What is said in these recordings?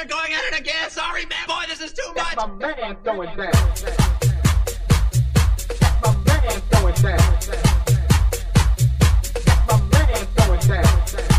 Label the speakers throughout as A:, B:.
A: they're going at it again. Sorry, man, boy, this is too much.
B: That's my man going down. That's my man going down. That's my man going down.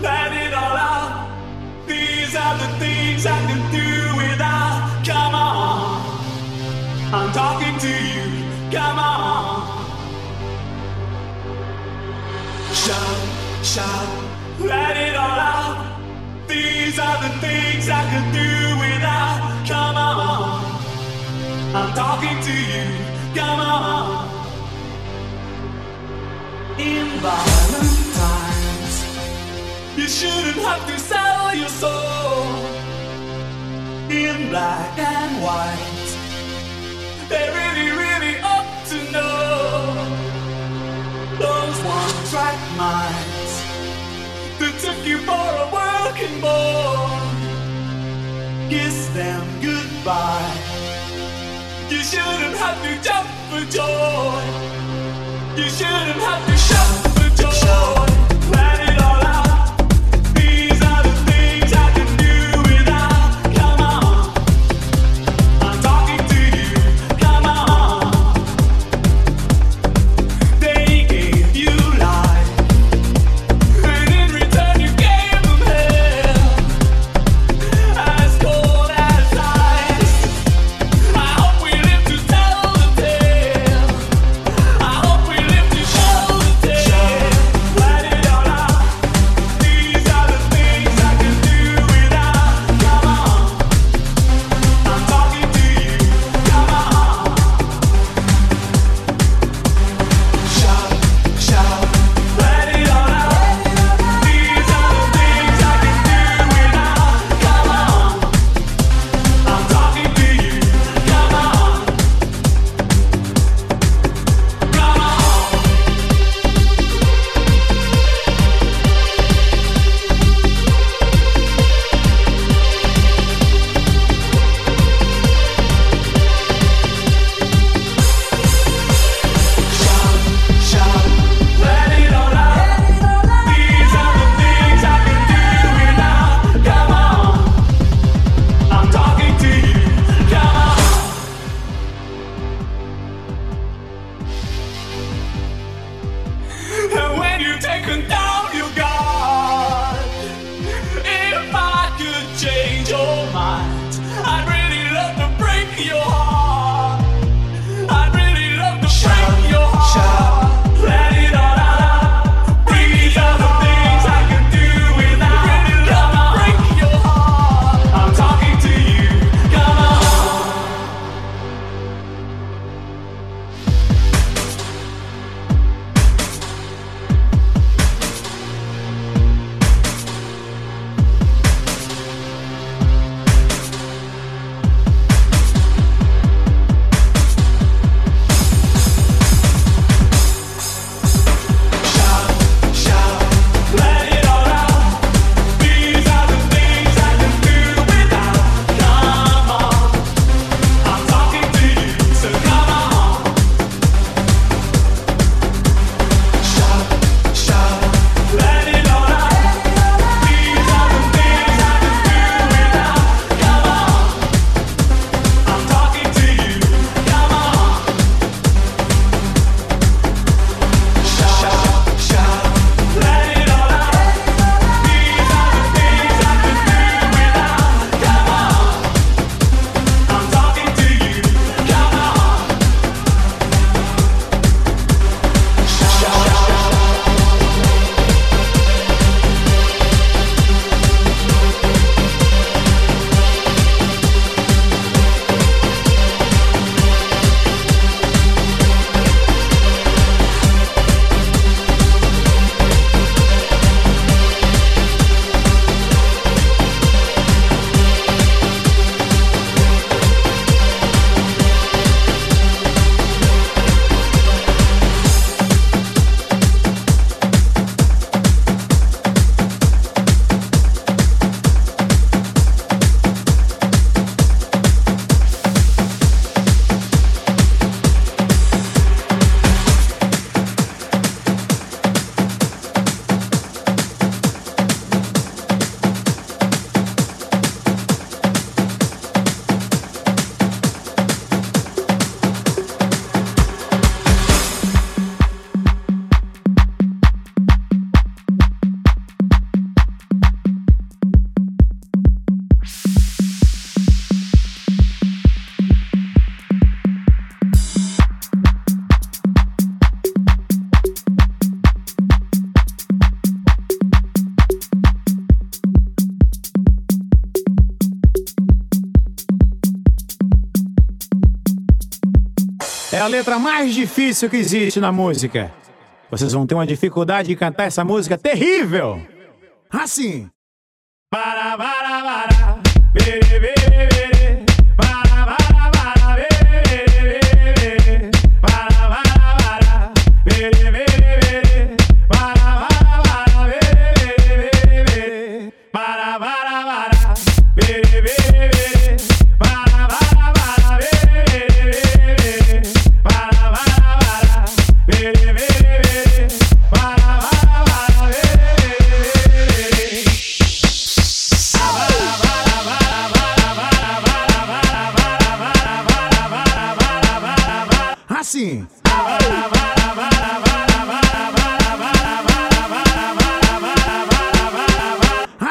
C: Let it all out. These are the things I can do without. Come on, I'm talking to you. Come on. Shout, shout, let it all out. These are the things I could do without. Come on, I'm talking to you. Come on. Times, you shouldn't have to sell your soul. In black and white, they really, really ought to know those one track minds that took you for a working boy. Kiss them goodbye. You shouldn't have to jump for joy. You shouldn't have to shout for joy.
D: letra mais difícil que existe na música. Vocês vão ter uma dificuldade de cantar essa música terrível. Assim.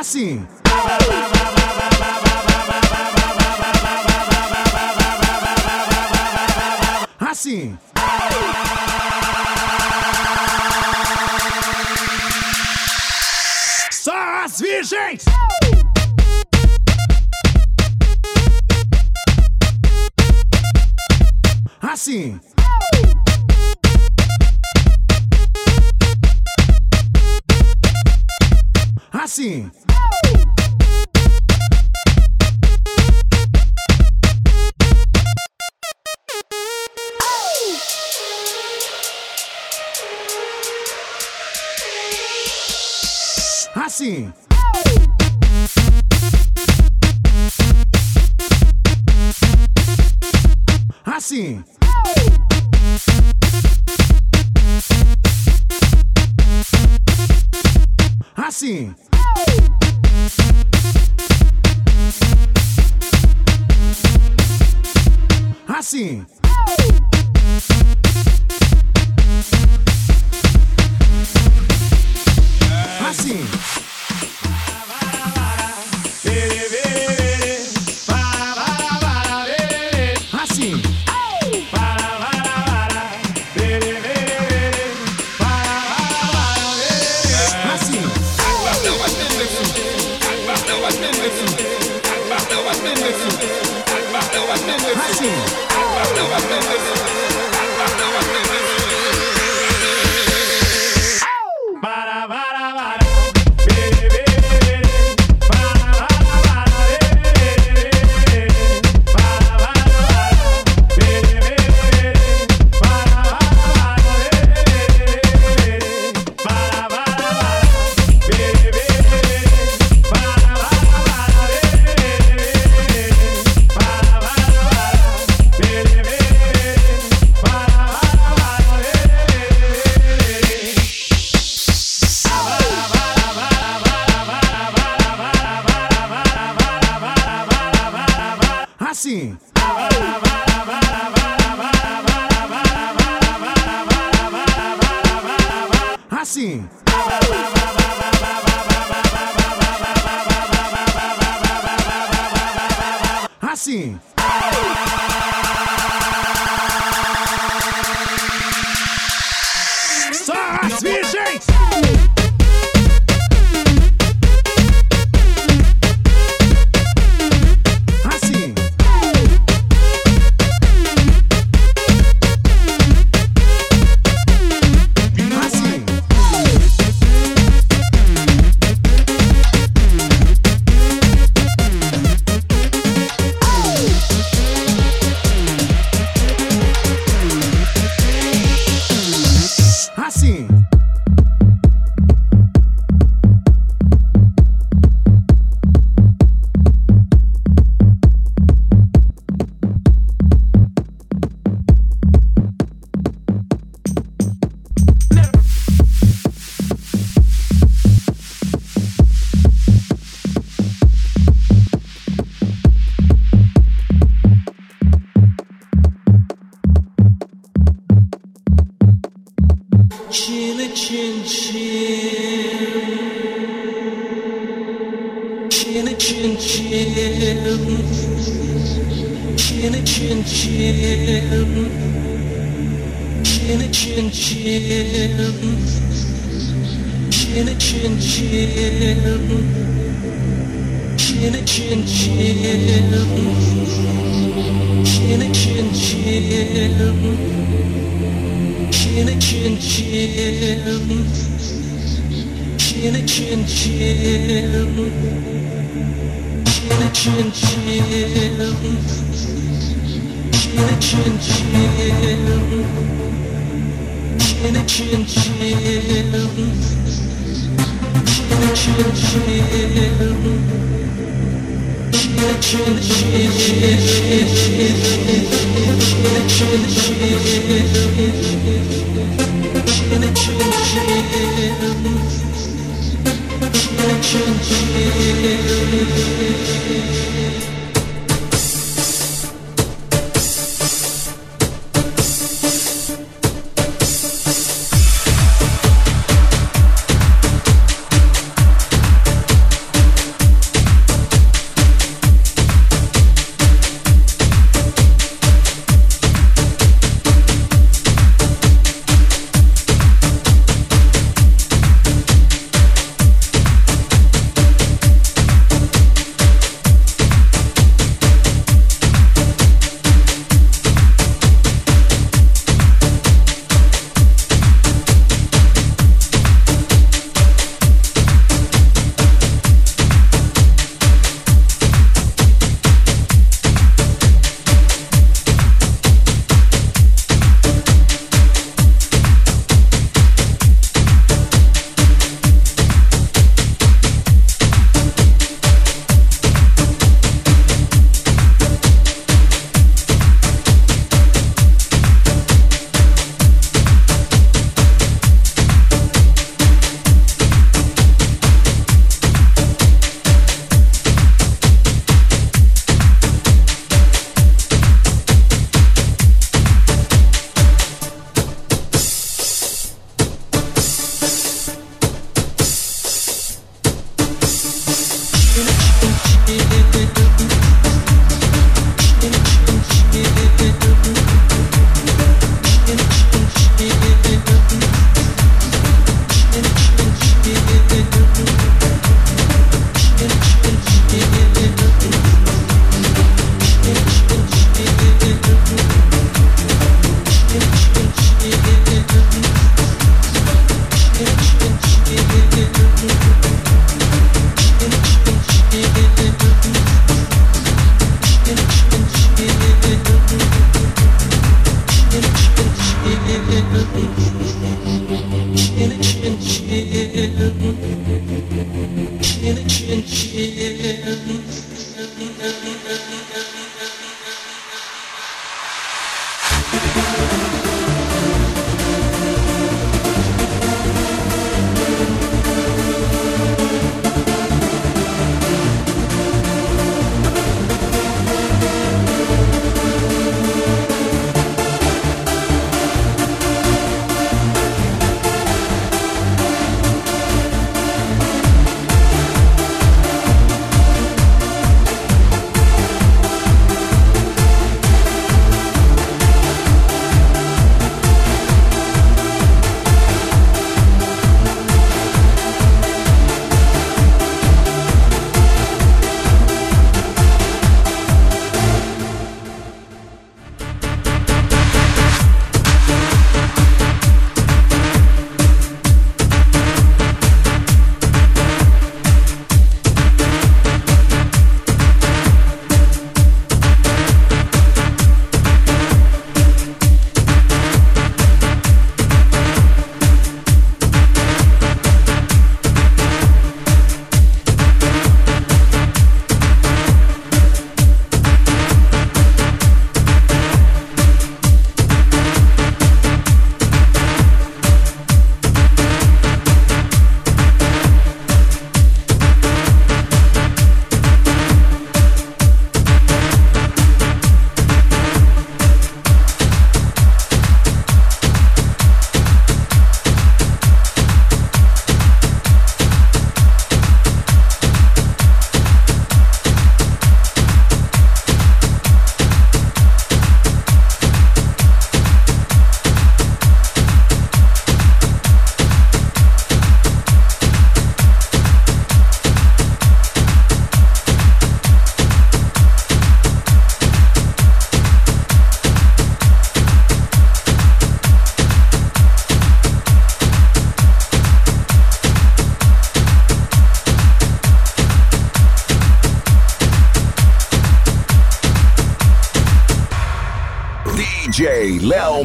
D: assim. Assim. Só as virgens! Assim. assim. assim. Assim. Assim. Assim.
C: gente. do,
E: do, do.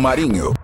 E: Marinho.